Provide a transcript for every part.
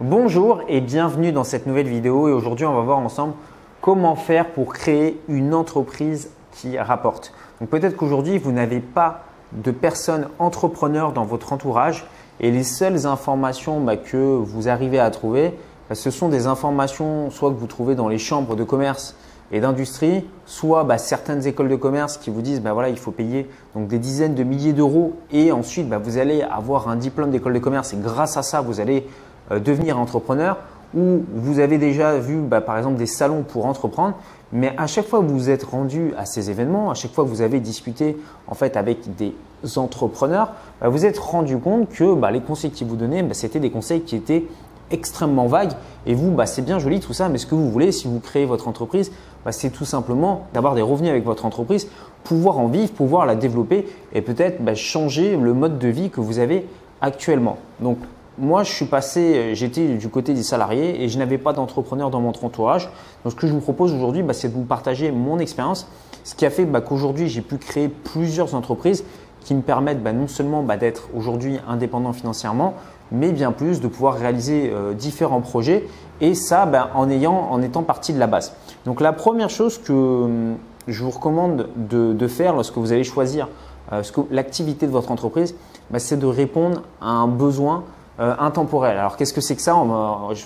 Bonjour et bienvenue dans cette nouvelle vidéo et aujourd'hui on va voir ensemble comment faire pour créer une entreprise qui rapporte. Donc peut-être qu'aujourd'hui vous n'avez pas de personnes entrepreneurs dans votre entourage et les seules informations bah, que vous arrivez à trouver, bah, ce sont des informations soit que vous trouvez dans les chambres de commerce et d'industrie, soit bah, certaines écoles de commerce qui vous disent bah, voilà, il faut payer donc des dizaines de milliers d'euros et ensuite vous allez avoir un diplôme d'école de commerce et grâce à ça vous allez devenir entrepreneur ou vous avez déjà vu bah, par exemple des salons pour entreprendre, mais à chaque fois que vous vous êtes rendu à ces événements, à chaque fois que vous avez discuté en fait avec des entrepreneurs, bah, vous êtes rendu compte que bah, les conseils qu'ils vous donnaient, c'était des conseils qui étaient extrêmement vagues et vous, c'est bien joli tout ça, mais ce que vous voulez si vous créez votre entreprise, c'est tout simplement d'avoir des revenus avec votre entreprise, pouvoir en vivre, pouvoir la développer et peut-être changer le mode de vie que vous avez actuellement. Donc moi, je suis passé, euh, j'étais du côté des salariés et je n'avais pas d'entrepreneur dans mon entourage. Donc, ce que je vous propose aujourd'hui, bah, c'est de vous partager mon expérience, ce qui a fait bah, qu'aujourd'hui, j'ai pu créer plusieurs entreprises qui me permettent bah, non seulement d'être aujourd'hui indépendant financièrement, mais bien plus de pouvoir réaliser euh, différents projets et ça en, ayant, en étant partie de la base. Donc, la première chose que hum, je vous recommande de, faire lorsque vous allez choisir euh, l'activité de votre entreprise, c'est de répondre à un besoin euh, intemporel. Alors qu'est-ce que c'est que ça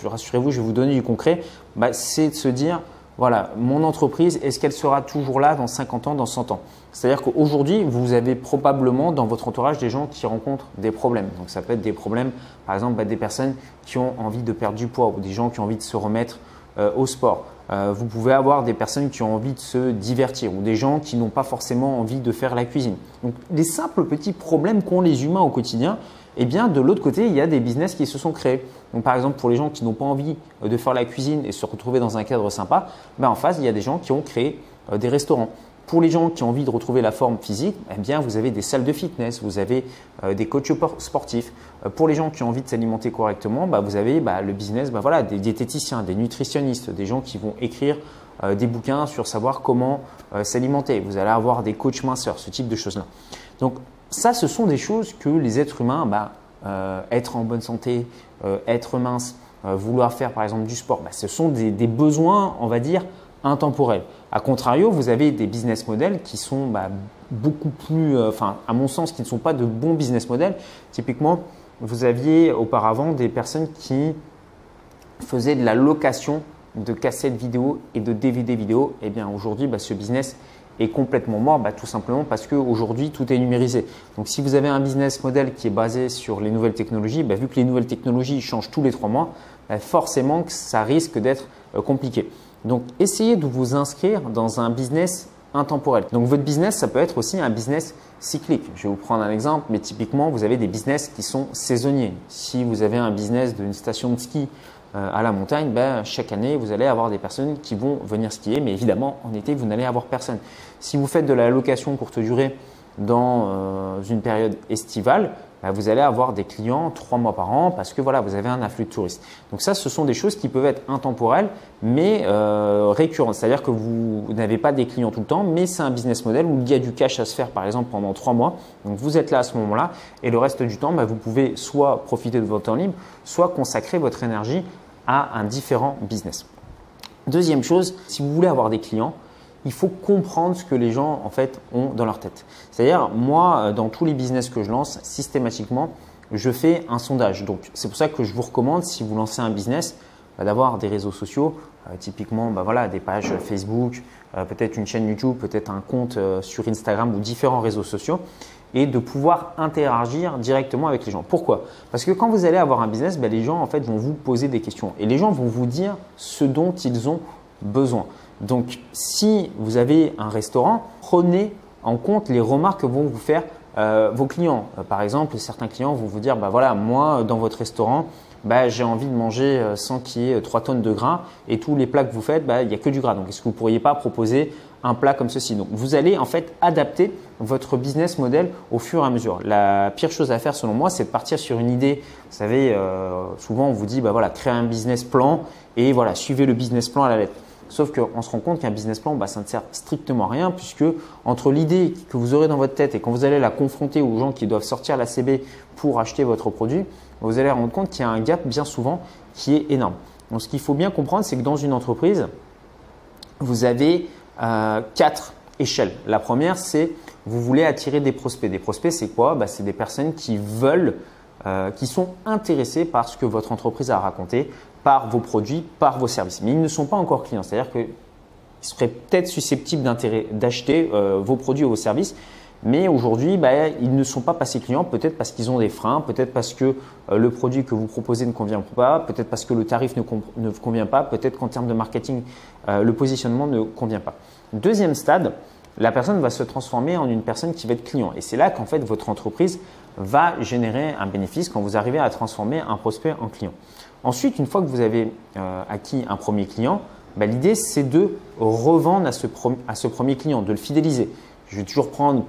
Rassurez-vous, je vais vous donner du concret. Bah, c'est de se dire, voilà, mon entreprise, est-ce qu'elle sera toujours là dans 50 ans, dans 100 ans? C'est-à-dire qu'aujourd'hui, vous avez probablement dans votre entourage des gens qui rencontrent des problèmes. Donc ça peut être des problèmes, par exemple, bah, des personnes qui ont envie de perdre du poids ou des gens qui ont envie de se remettre euh, au sport. Euh, vous pouvez avoir des personnes qui ont envie de se divertir ou des gens qui n'ont pas forcément envie de faire la cuisine. Donc les simples petits problèmes qu'ont les humains au quotidien, eh bien, de l'autre côté, il y a des business qui se sont créés. Par exemple, pour les gens qui n'ont pas envie euh, de faire la cuisine et se retrouver dans un cadre sympa, ben, en face, il y a des gens qui ont créé euh, des restaurants. Pour les gens qui ont envie de retrouver la forme physique, eh bien, vous avez des salles de fitness, vous avez euh, des coachs sportifs. pour les gens qui ont envie de s'alimenter correctement, bah, vous avez bah, le business bah, voilà, des diététiciens, des nutritionnistes, des gens qui vont écrire des bouquins sur savoir comment s'alimenter. Vous allez avoir des coachs minceurs, ce type de choses-là. Ça, ce sont des choses que les êtres humains, bah, euh, être en bonne santé, euh, être mince, euh, vouloir faire par exemple du sport, bah, ce sont des, besoins, on va dire, intemporels. A contrario, vous avez des business models qui sont bah, beaucoup plus, enfin, à mon sens, qui ne sont pas de bons business models. Typiquement, vous aviez auparavant des personnes qui faisaient de la location de cassettes vidéo et de DVD vidéo. Eh bien, aujourd'hui, ce business est complètement mort bah, Tout simplement parce qu'aujourd'hui, tout est numérisé. Donc, si vous avez un business model qui est basé sur les nouvelles technologies, bah, vu que les nouvelles technologies changent tous les trois mois, bah, forcément que ça risque d'être euh, compliqué. Donc, essayez de vous inscrire dans un business intemporel. Donc, votre business, ça peut être aussi un business cyclique. Je vais vous prendre un exemple, mais typiquement, vous avez des business qui sont saisonniers. Si vous avez un business d'une station de ski euh, à la montagne, ben, chaque année, vous allez avoir des personnes qui vont venir skier, mais évidemment, en été, vous n'allez avoir personne. Si vous faites de la location courte durée dans euh, une période estivale, ben, vous allez avoir des clients trois mois par an parce que voilà, vous avez un afflux de touristes. Donc ça, ce sont des choses qui peuvent être intemporelles, mais euh, récurrentes. C'est-à-dire que vous n'avez pas des clients tout le temps, mais c'est un business model où il y a du cash à se faire, par exemple, pendant trois mois. Donc vous êtes là à ce moment-là, et le reste du temps, ben, vous pouvez soit profiter de votre temps libre, soit consacrer votre énergie à un différent business. Deuxième chose, si vous voulez avoir des clients, il faut comprendre ce que les gens en fait ont dans leur tête. C'est-à-dire moi, euh, dans tous les business que je lance, systématiquement, je fais un sondage. Donc c'est pour ça que je vous recommande, si vous lancez un business, bah, d'avoir des réseaux sociaux, euh, typiquement bah, voilà, des pages Facebook, euh, peut-être une chaîne YouTube, peut-être un compte sur Instagram ou différents réseaux sociaux et de pouvoir interagir directement avec les gens. Pourquoi? Parce que quand vous allez avoir un business, ben, les gens en fait vont vous poser des questions et les gens vont vous dire ce dont ils ont besoin. Donc, si vous avez un restaurant, prenez en compte les remarques que vont vous faire euh, vos clients. Euh, par exemple, certains clients vont vous dire, bah voilà, moi dans votre restaurant, bah, j'ai envie de manger euh, sans qu'il y ait 3 tonnes de gras et tous les plats que vous faites, bah, il n'y a que du gras. Donc, est-ce que vous ne pourriez pas proposer un plat comme ceci? Donc, vous allez en fait adapter votre business model au fur et à mesure. La pire chose à faire selon moi, c'est de partir sur une idée. Vous savez, euh, souvent on vous dit, bah voilà, créez un business plan et voilà, suivez le business plan à la lettre. Sauf qu'on se rend compte qu'un business plan, bah, ça ne sert strictement à rien puisque entre l'idée que vous aurez dans votre tête et quand vous allez la confronter aux gens qui doivent sortir la CB pour acheter votre produit, vous allez rendre compte qu'il y a un gap bien souvent qui est énorme. Donc ce qu'il faut bien comprendre, c'est que dans une entreprise, vous avez euh, quatre échelles. La première, c'est vous voulez attirer des prospects. Des prospects, c'est quoi? Bah, C'est des personnes qui veulent, euh, qui sont intéressées par ce que votre entreprise a raconté, par vos produits, par vos services. Mais ils ne sont pas encore clients. C'est-à-dire qu'ils seraient peut-être susceptibles d'acheter euh, vos produits ou vos services, mais aujourd'hui, bah, ils ne sont pas passés clients, peut-être parce qu'ils ont des freins, peut-être parce que euh, le produit que vous proposez ne convient pas, peut-être parce que le tarif ne, convient pas, peut-être qu'en termes de marketing, le positionnement ne convient pas. Deuxième stade, la personne va se transformer en une personne qui va être client. Et c'est là qu'en fait votre entreprise va générer un bénéfice quand vous arrivez à transformer un prospect en client. Ensuite, une fois que vous avez euh, acquis un premier client, bah, l'idée c'est de revendre à ce, à ce, premier client, de le fidéliser. Je vais toujours prendre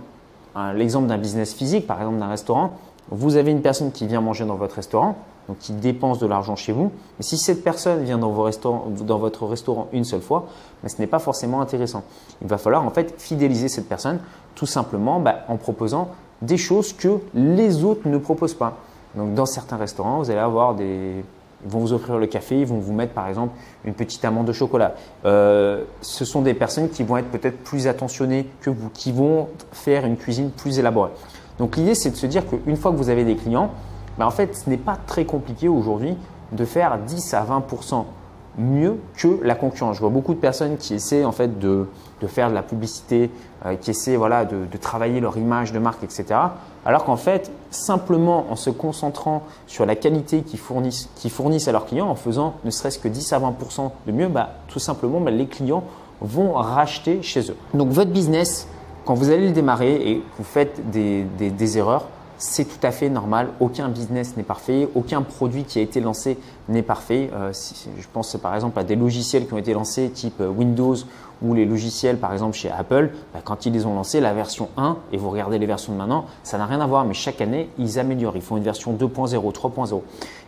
l'exemple d'un business physique, par exemple d'un restaurant. Vous avez une personne qui vient manger dans votre restaurant, donc qui dépense de l'argent chez vous. Mais si cette personne vient dans, votre restaurant une seule fois, mais ce n'est pas forcément intéressant. Il va falloir en fait fidéliser cette personne tout simplement bah, en proposant des choses que les autres ne proposent pas. Donc dans certains restaurants, vous allez avoir des ils vont vous offrir le café, ils vont vous mettre par exemple une petite amande de chocolat. Euh, ce sont des personnes qui vont être peut-être plus attentionnées que vous, qui vont faire une cuisine plus élaborée. Donc l'idée c'est de se dire qu'une fois que vous avez des clients, en fait ce n'est pas très compliqué aujourd'hui de faire 10 à 20% mieux que la concurrence. Je vois beaucoup de personnes qui essaient en fait de, faire de la publicité, euh, qui essaient voilà, de, travailler leur image de marque, etc. Alors qu'en fait, simplement en se concentrant sur la qualité qu'ils fournissent, fournissent à leurs clients, en faisant ne serait-ce que 10 à 20% de mieux, bah, tout simplement, bah, les clients vont racheter chez eux. Donc votre business, quand vous allez le démarrer et vous faites des erreurs, c'est tout à fait normal. Aucun business n'est parfait, aucun produit qui a été lancé n'est parfait. Euh, je pense par exemple à des logiciels qui ont été lancés type euh, Windows ou les logiciels par exemple chez Apple. Bah, quand ils les ont lancés, la version 1 et vous regardez les versions de maintenant, ça n'a rien à voir. Mais chaque année, ils améliorent. Ils font une version 2.0, 3.0.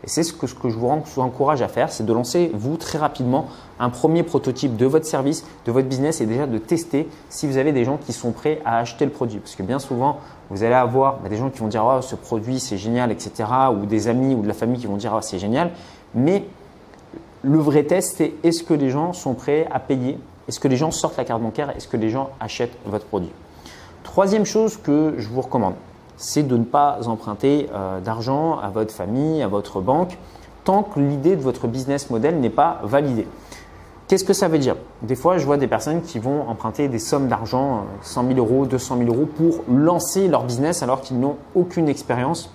Et c'est ce que, ce que je vous encourage à faire, c'est de lancer vous très rapidement un premier prototype de votre service, de votre business et déjà de tester si vous avez des gens qui sont prêts à acheter le produit. Parce que bien souvent, vous allez avoir bah, des gens qui vont dire oh, ce produit c'est génial, etc. Ou des amis ou de la famille qui vont dire oh, c'est génial. Mais le vrai test, c'est est-ce que les gens sont prêts à payer? Est-ce que les gens sortent la carte bancaire? Est-ce que les gens achètent votre produit? Troisième chose que je vous recommande, c'est de ne pas emprunter euh, d'argent à votre famille, à votre banque, tant que l'idée de votre business model n'est pas validée. Qu'est-ce que ça veut dire? Des fois, je vois des personnes qui vont emprunter des sommes d'argent, 100 000 euros, 200 000 euros, pour lancer leur business alors qu'ils n'ont aucune expérience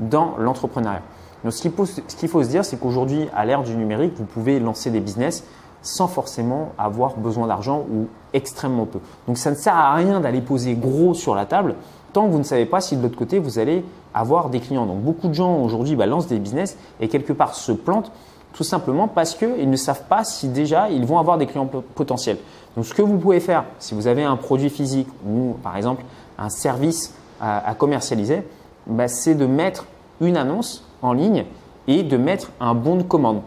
dans l'entrepreneuriat. Donc, ce qu'il faut, faut, se dire, c'est qu'aujourd'hui, à l'ère du numérique, vous pouvez lancer des business sans forcément avoir besoin d'argent ou extrêmement peu. Donc, ça ne sert à rien d'aller poser gros sur la table tant que vous ne savez pas si de l'autre côté, vous allez avoir des clients. Donc, beaucoup de gens aujourd'hui bah, lancent des business et quelque part se plantent tout simplement parce qu'ils ne savent pas si déjà ils vont avoir des clients potentiels. Donc ce que vous pouvez faire, si vous avez un produit physique ou par exemple un service à, commercialiser, bah, c'est de mettre une annonce en ligne et de mettre un bon de commande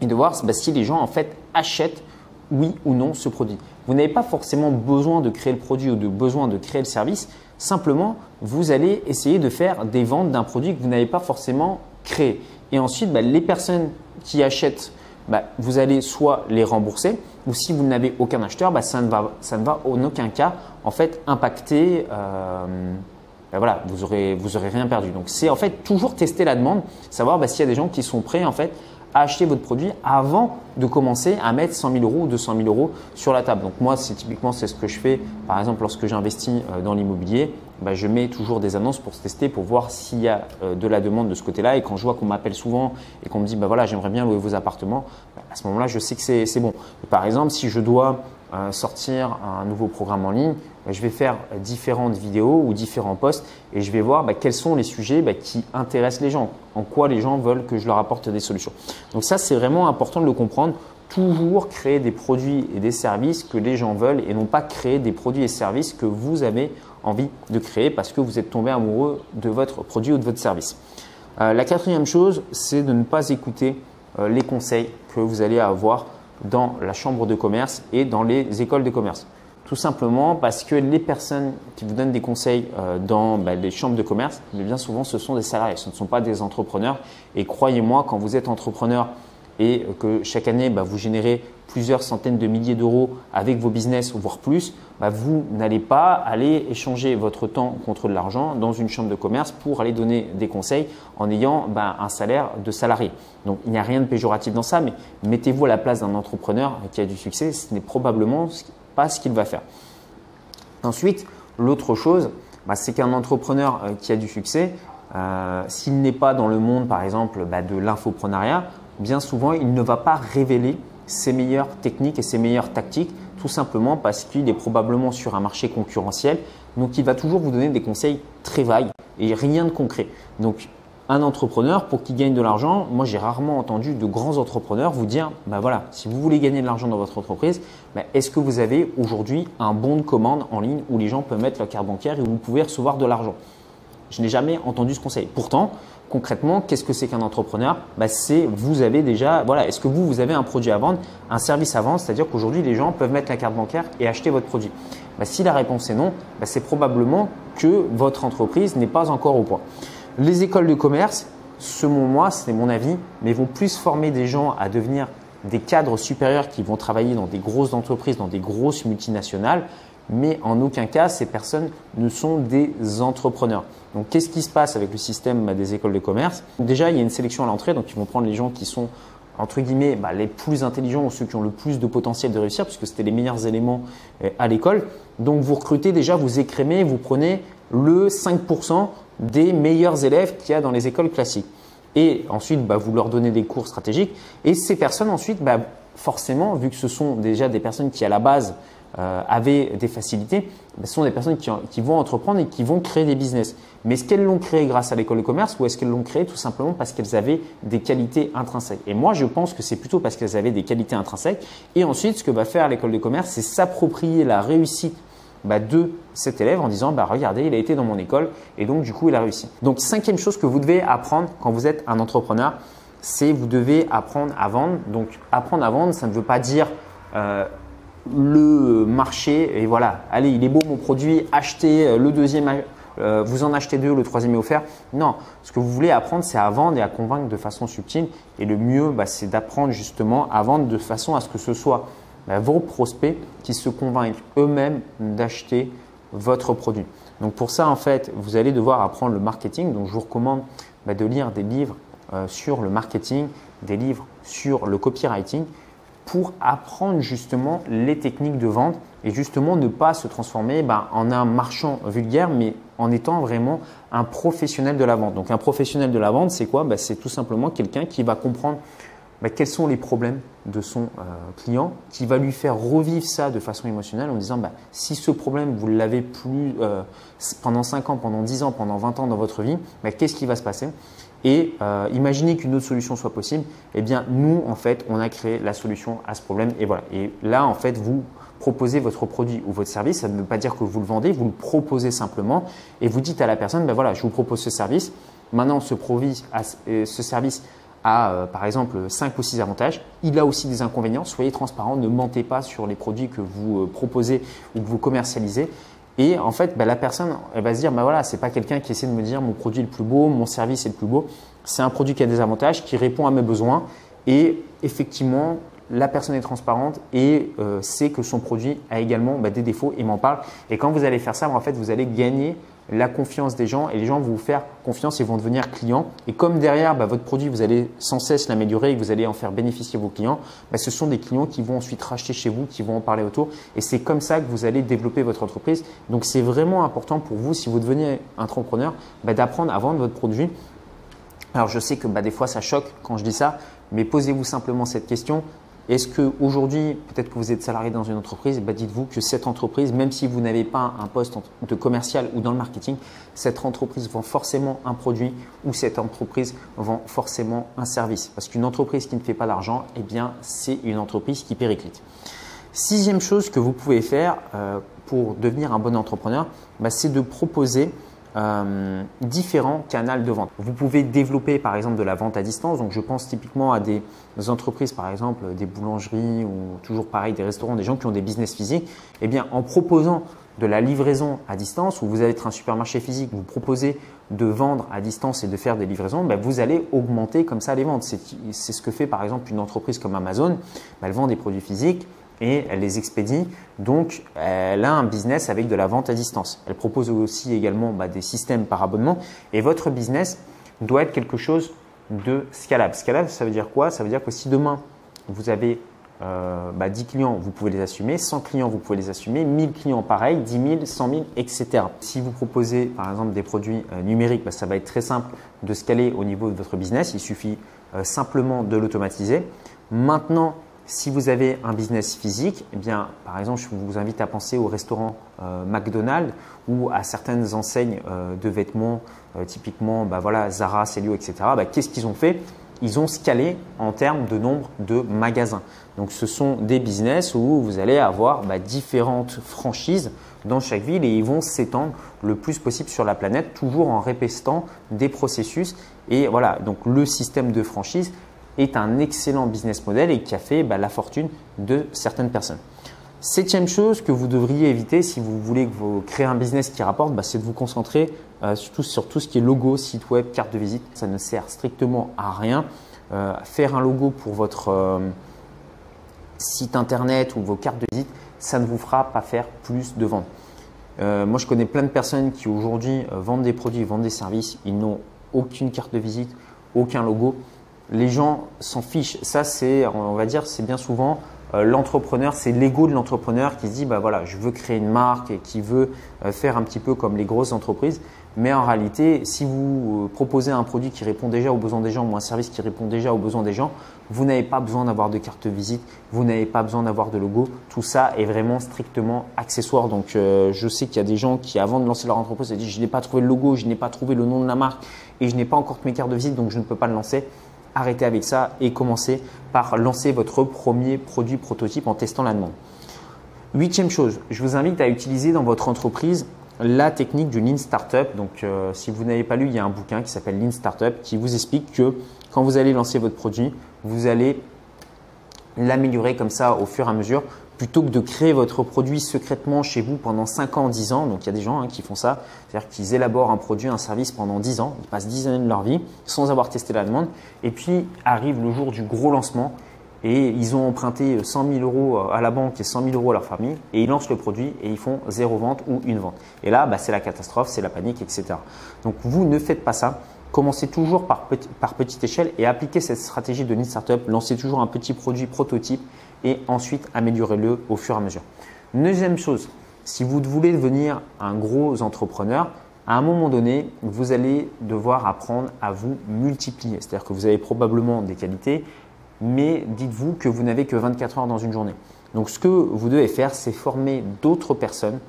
et de voir bah, si les gens en fait achètent oui ou non ce produit. Vous n'avez pas forcément besoin de créer le produit ou de besoin de créer le service. Simplement, vous allez essayer de faire des ventes d'un produit que vous n'avez pas forcément créé. Et ensuite, bah, les personnes qui achètent, bah, vous allez soit les rembourser, ou si vous n'avez aucun acheteur, bah, ça, ne va, ça ne va en aucun cas en fait impacter. Euh, voilà, vous aurez, vous aurez rien perdu. Donc c'est en fait toujours tester la demande, savoir s'il y a des gens qui sont prêts en fait à acheter votre produit avant de commencer à mettre 100 000 euros ou 200 000 euros sur la table. Donc moi, c'est typiquement c'est ce que je fais. Par exemple, lorsque j'investis euh, dans l'immobilier, bah, je mets toujours des annonces pour tester, pour voir s'il y a euh, de la demande de ce côté-là. Et quand je vois qu'on m'appelle souvent et qu'on me dit, bah voilà, j'aimerais bien louer vos appartements, bah, à ce moment-là, je sais que c'est bon. Par exemple, si je dois euh, sortir un nouveau programme en ligne, bah, je vais faire différentes vidéos ou différents posts et je vais voir quels sont les sujets qui intéressent les gens, en quoi les gens veulent que je leur apporte des solutions. Donc ça, c'est vraiment important de le comprendre. Toujours créer des produits et des services que les gens veulent et non pas créer des produits et services que vous avez envie de créer parce que vous êtes tombé amoureux de votre produit ou de votre service. Euh, la quatrième chose, c'est de ne pas écouter euh, les conseils que vous allez avoir dans la chambre de commerce et dans les écoles de commerce. Tout simplement parce que les personnes qui vous donnent des conseils euh, dans bah, les chambres de commerce, bien souvent, ce sont des salariés, ce ne sont pas des entrepreneurs. Et croyez-moi, quand vous êtes entrepreneur et que chaque année, bah, vous générez plusieurs centaines de milliers d'euros avec vos business, voire plus, bah, vous n'allez pas aller échanger votre temps contre de l'argent dans une chambre de commerce pour aller donner des conseils en ayant un salaire de salarié. Donc il n'y a rien de péjoratif dans ça, mais mettez-vous à la place d'un entrepreneur qui a du succès, ce n'est probablement pas ce qu'il va faire. Ensuite, l'autre chose, bah, c'est qu'un entrepreneur euh, qui a du succès, euh, s'il n'est pas dans le monde, par exemple, bah, de l'infoprenariat, bien souvent, il ne va pas révéler ses meilleures techniques et ses meilleures tactiques, tout simplement parce qu'il est probablement sur un marché concurrentiel. Donc, il va toujours vous donner des conseils très vagues et rien de concret. Donc, un entrepreneur, pour qu'il gagne de l'argent, moi j'ai rarement entendu de grands entrepreneurs vous dire, ben voilà, si vous voulez gagner de l'argent dans votre entreprise, ben est-ce que vous avez aujourd'hui un bon de commande en ligne où les gens peuvent mettre leur carte bancaire et où vous pouvez recevoir de l'argent? Je n'ai jamais entendu ce conseil. Pourtant, concrètement, qu'est-ce que c'est qu'un entrepreneur ben C'est vous avez déjà, voilà, est-ce que vous, avez un produit à vendre, un service à vendre, c'est-à-dire qu'aujourd'hui les gens peuvent mettre la carte bancaire et acheter votre produit ben, Si la réponse est non, ben, c'est probablement que votre entreprise n'est pas encore au point. Les écoles de commerce, selon moi, c'est mon avis, mais vont plus former des gens à devenir des cadres supérieurs qui vont travailler dans des grosses entreprises, dans des grosses multinationales, mais en aucun cas, ces personnes ne sont des entrepreneurs. Donc, qu'est-ce qui se passe avec le système bah, des écoles de commerce? Déjà, il y a une sélection à l'entrée, donc ils vont prendre les gens qui sont entre guillemets bah, les plus intelligents ou ceux qui ont le plus de potentiel de réussir, puisque c'était les meilleurs éléments euh, à l'école. Donc, vous recrutez déjà, vous écrémez, vous prenez le 5% des meilleurs élèves qu'il y a dans les écoles classiques. Et ensuite, bah, vous leur donnez des cours stratégiques. Et ces personnes, ensuite, forcément, vu que ce sont déjà des personnes qui, à la base, euh, avaient des facilités, bah, ce sont des personnes qui, qui, vont entreprendre et qui vont créer des business. Mais est-ce qu'elles l'ont créé grâce à l'école de commerce ou est-ce qu'elles l'ont créé tout simplement parce qu'elles avaient des qualités intrinsèques? Et moi, je pense que c'est plutôt parce qu'elles avaient des qualités intrinsèques. Et ensuite, ce que va faire l'école de commerce, c'est s'approprier la réussite bah, de cet élève en disant bah, regardez, il a été dans mon école et donc du coup il a réussi. Donc cinquième chose que vous devez apprendre quand vous êtes un entrepreneur, c'est vous devez apprendre à vendre. Donc apprendre à vendre, ça ne veut pas dire euh, le marché et voilà, allez, il est beau mon produit, achetez euh, le deuxième, euh, vous en achetez deux, le troisième est offert. Non, ce que vous voulez apprendre, c'est à vendre et à convaincre de façon subtile. Et le mieux, bah, c'est d'apprendre justement à vendre de façon à ce que ce soit bah, vos prospects qui se convainquent eux-mêmes d'acheter votre produit. Donc pour ça, en fait, vous allez devoir apprendre le marketing. Donc je vous recommande bah, de lire des livres euh, sur le marketing, des livres sur le copywriting pour apprendre justement les techniques de vente et justement ne pas se transformer bah, en un marchand vulgaire, mais en étant vraiment un professionnel de la vente. Donc un professionnel de la vente, c'est quoi? C'est tout simplement quelqu'un qui va comprendre bah, quels sont les problèmes de son euh, client, qui va lui faire revivre ça de façon émotionnelle en disant bah, si ce problème, vous l'avez plus euh, pendant 5 ans, pendant 10 ans, pendant 20 ans dans votre vie, bah, qu'est-ce qui va se passer? Et euh, imaginez qu'une autre solution soit possible. Eh bien, nous, en fait, on a créé la solution à ce problème. Et voilà. Et là, en fait, vous proposez votre produit ou votre service. Ça ne veut pas dire que vous le vendez, vous le proposez simplement et vous dites à la personne, ben voilà, je vous propose ce service. Maintenant, ce, ce service a euh, par exemple 5 ou 6 avantages. Il a aussi des inconvénients. Soyez transparent, ne mentez pas sur les produits que vous euh, proposez ou que vous commercialisez. Et en fait, bah, la personne, va se dire, bah voilà, c'est pas quelqu'un qui essaie de me dire mon produit est le plus beau, mon service est le plus beau. C'est un produit qui a des avantages, qui répond à mes besoins. Et effectivement, la personne est transparente et euh, sait que son produit a également bah, des défauts et m'en parle. Et quand vous allez faire ça, en fait, vous allez gagner la confiance des gens et les gens vont vous faire confiance et vont devenir clients. Et comme derrière, bah, votre produit, vous allez sans cesse l'améliorer et vous allez en faire bénéficier vos clients, bah, ce sont des clients qui vont ensuite racheter chez vous, qui vont en parler autour. Et c'est comme ça que vous allez développer votre entreprise. Donc c'est vraiment important pour vous, si vous devenez entrepreneur, bah, d'apprendre à vendre votre produit. Alors je sais que des fois ça choque quand je dis ça, mais posez-vous simplement cette question. Est-ce qu'aujourd'hui, peut-être que vous êtes salarié dans une entreprise, bah, dites-vous que cette entreprise, même si vous n'avez pas un poste de commercial ou dans le marketing, cette entreprise vend forcément un produit ou cette entreprise vend forcément un service. Parce qu'une entreprise qui ne fait pas d'argent, eh bien, c'est une entreprise qui périclite. Sixième chose que vous pouvez faire euh, pour devenir un bon entrepreneur, bah, c'est de proposer euh, différents canaux de vente. Vous pouvez développer par exemple de la vente à distance. Donc je pense typiquement à des entreprises, par exemple des boulangeries ou toujours pareil des restaurants, des gens qui ont des business physiques. Eh bien, en proposant de la livraison à distance, ou vous allez être un supermarché physique, vous proposez de vendre à distance et de faire des livraisons, ben vous allez augmenter comme ça les ventes. C'est ce que fait par exemple une entreprise comme Amazon. Ben elle vend des produits physiques et elle les expédie. Donc, elle a un business avec de la vente à distance. Elle propose aussi également bah, des systèmes par abonnement. Et votre business doit être quelque chose de scalable. Scalable, ça veut dire quoi? Ça veut dire que si demain, vous avez euh, 10 bah, clients, vous pouvez les assumer. 100 clients, vous pouvez les assumer. 1000 clients, pareil. 10 000, 100 000, etc. Si vous proposez, par exemple, des produits euh, numériques, bah, ça va être très simple de scaler au niveau de votre business. Il suffit euh, simplement de l'automatiser. Maintenant, si vous avez un business physique, eh bien, par exemple, je vous invite à penser au restaurant euh, McDonald's ou à certaines enseignes euh, de vêtements, euh, typiquement bah, voilà, Zara, Celio, etc. Bah, qu'est-ce qu'ils ont fait? Ils ont scalé en termes de nombre de magasins. Donc, ce sont des business où vous allez avoir bah, différentes franchises dans chaque ville et ils vont s'étendre le plus possible sur la planète, toujours en répétant des processus. Et voilà, donc le système de franchise est un excellent business model et qui a fait bah, la fortune de certaines personnes. Septième chose que vous devriez éviter si vous voulez vous créer un business qui rapporte, bah, c'est de vous concentrer euh, surtout sur tout ce qui est logo, site web, carte de visite. Ça ne sert strictement à rien. Euh, faire un logo pour votre euh, site internet ou vos cartes de visite, ça ne vous fera pas faire plus de ventes. moi, je connais plein de personnes qui aujourd'hui vendent des produits, vendent des services. Ils n'ont aucune carte de visite, aucun logo les gens s'en fichent. Ça, c'est, on va dire, c'est bien souvent euh, l'entrepreneur, c'est l'ego de l'entrepreneur qui se dit, bah voilà, je veux créer une marque et qui veut euh, faire un petit peu comme les grosses entreprises. Mais en réalité, si vous euh, proposez un produit qui répond déjà aux besoins des gens ou un service qui répond déjà aux besoins des gens, vous n'avez pas besoin d'avoir de carte visite, vous n'avez pas besoin d'avoir de logo. Tout ça est vraiment strictement accessoire. Donc, je sais qu'il y a des gens qui, avant de lancer leur entreprise, se disent, je n'ai pas trouvé le logo, je n'ai pas trouvé le nom de la marque et je n'ai pas encore mes cartes de visite, donc je ne peux pas le lancer arrêtez avec ça et commencez par lancer votre premier produit prototype en testant la demande. Huitième chose, je vous invite à utiliser dans votre entreprise la technique du Lean Startup. Donc, euh, si vous n'avez pas lu, il y a un bouquin qui s'appelle Lean Startup qui vous explique que quand vous allez lancer votre produit, vous allez l'améliorer comme ça au fur et à mesure plutôt que de créer votre produit secrètement chez vous pendant 5 ans, 10 ans. Donc il y a des gens hein, qui font ça, c'est-à-dire qu'ils élaborent un produit, un service pendant 10 ans, ils passent 10 années de leur vie sans avoir testé la demande. Et puis arrive le jour du gros lancement et ils ont emprunté 100 000 euros à la banque et 100 000 euros à leur famille et ils lancent le produit et ils font zéro vente ou une vente. Et là, bah, c'est la catastrophe, c'est la panique, etc. Donc vous ne faites pas ça. Commencez toujours par, petite échelle et appliquez cette stratégie de Lean Startup. Lancez toujours un petit produit prototype et ensuite améliorez-le au fur et à mesure. Deuxième chose, si vous voulez devenir un gros entrepreneur, à un moment donné, vous allez devoir apprendre à vous multiplier. C'est-à-dire que vous avez probablement des qualités, mais dites-vous que vous n'avez que 24 heures dans une journée. Donc ce que vous devez faire, c'est former d'autres personnes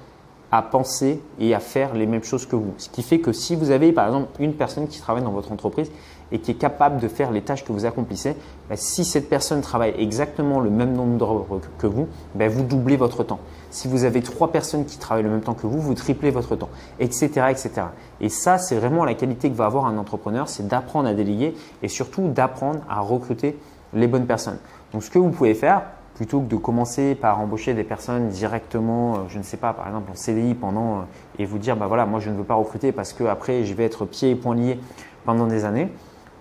à penser et à faire les mêmes choses que vous. Ce qui fait que si vous avez par exemple une personne qui travaille dans votre entreprise et qui est capable de faire les tâches que vous accomplissez, ben, si cette personne travaille exactement le même nombre d'heures que vous, ben, vous doublez votre temps. Si vous avez trois personnes qui travaillent le même temps que vous, vous triplez votre temps, etc. etc. Et ça, c'est vraiment la qualité que va avoir un entrepreneur, c'est d'apprendre à déléguer et surtout d'apprendre à recruter les bonnes personnes. Donc ce que vous pouvez faire, plutôt que de commencer par embaucher des personnes directement, euh, je ne sais pas, par exemple en CDI pendant euh, et vous dire bah voilà, moi je ne veux pas recruter parce que après je vais être pieds et poings liés pendant des années.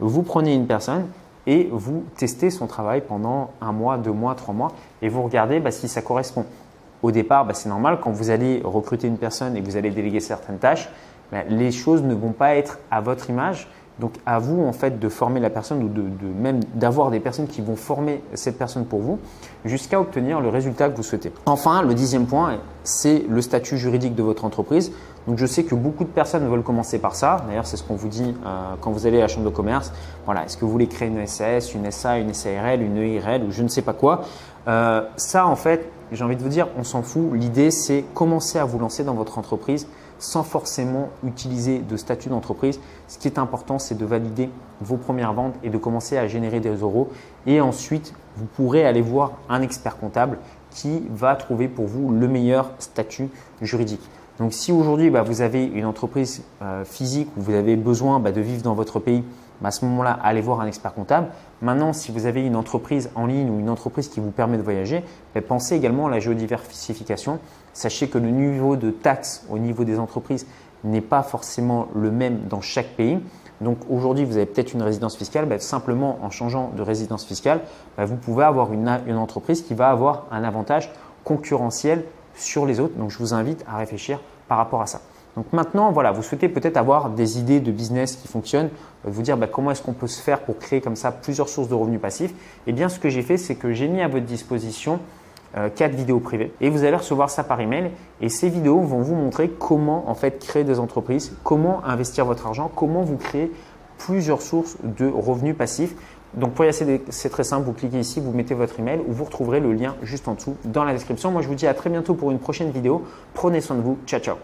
Vous prenez une personne et vous testez son travail pendant un mois, deux mois, trois mois et vous regardez bah, si ça correspond. Au départ, bah, c'est normal quand vous allez recruter une personne et que vous allez déléguer certaines tâches, les choses ne vont pas être à votre image donc à vous en fait de former la personne ou de, même d'avoir des personnes qui vont former cette personne pour vous jusqu'à obtenir le résultat que vous souhaitez. Enfin, le dixième point, c'est le statut juridique de votre entreprise. Donc je sais que beaucoup de personnes veulent commencer par ça. D'ailleurs, c'est ce qu'on vous dit euh, quand vous allez à la chambre de commerce. Voilà, est-ce que vous voulez créer une SAS, une SA, une SARL, une EIRL ou je ne sais pas quoi euh, Ça, en fait, j'ai envie de vous dire, on s'en fout. L'idée, c'est commencer à vous lancer dans votre entreprise sans forcément utiliser de statut d'entreprise. Ce qui est important, c'est de valider vos premières ventes et de commencer à générer des euros. Et ensuite, vous pourrez aller voir un expert comptable qui va trouver pour vous le meilleur statut juridique. Donc si aujourd'hui bah, vous avez une entreprise euh, physique où vous avez besoin bah, de vivre dans votre pays, bah, à ce moment-là, allez voir un expert comptable. Maintenant, si vous avez une entreprise en ligne ou une entreprise qui vous permet de voyager, pensez également à la géodiversification. Sachez que le niveau de taxes au niveau des entreprises n'est pas forcément le même dans chaque pays. Donc aujourd'hui, vous avez peut-être une résidence fiscale, simplement en changeant de résidence fiscale, vous pouvez avoir une, une entreprise qui va avoir un avantage concurrentiel sur les autres. Donc je vous invite à réfléchir par rapport à ça. Donc maintenant, voilà, vous souhaitez peut-être avoir des idées de business qui fonctionnent, euh, vous dire bah, comment est-ce qu'on peut se faire pour créer comme ça plusieurs sources de revenus passifs. Eh bien, ce que j'ai fait, c'est que j'ai mis à votre disposition euh, quatre vidéos privées et vous allez recevoir ça par email. Et ces vidéos vont vous montrer comment en fait créer des entreprises, comment investir votre argent, comment vous créer plusieurs sources de revenus passifs. Donc pour y accéder, c'est très simple, vous cliquez ici, vous mettez votre email ou vous retrouverez le lien juste en dessous dans la description. Moi je vous dis à très bientôt pour une prochaine vidéo. Prenez soin de vous. Ciao ciao.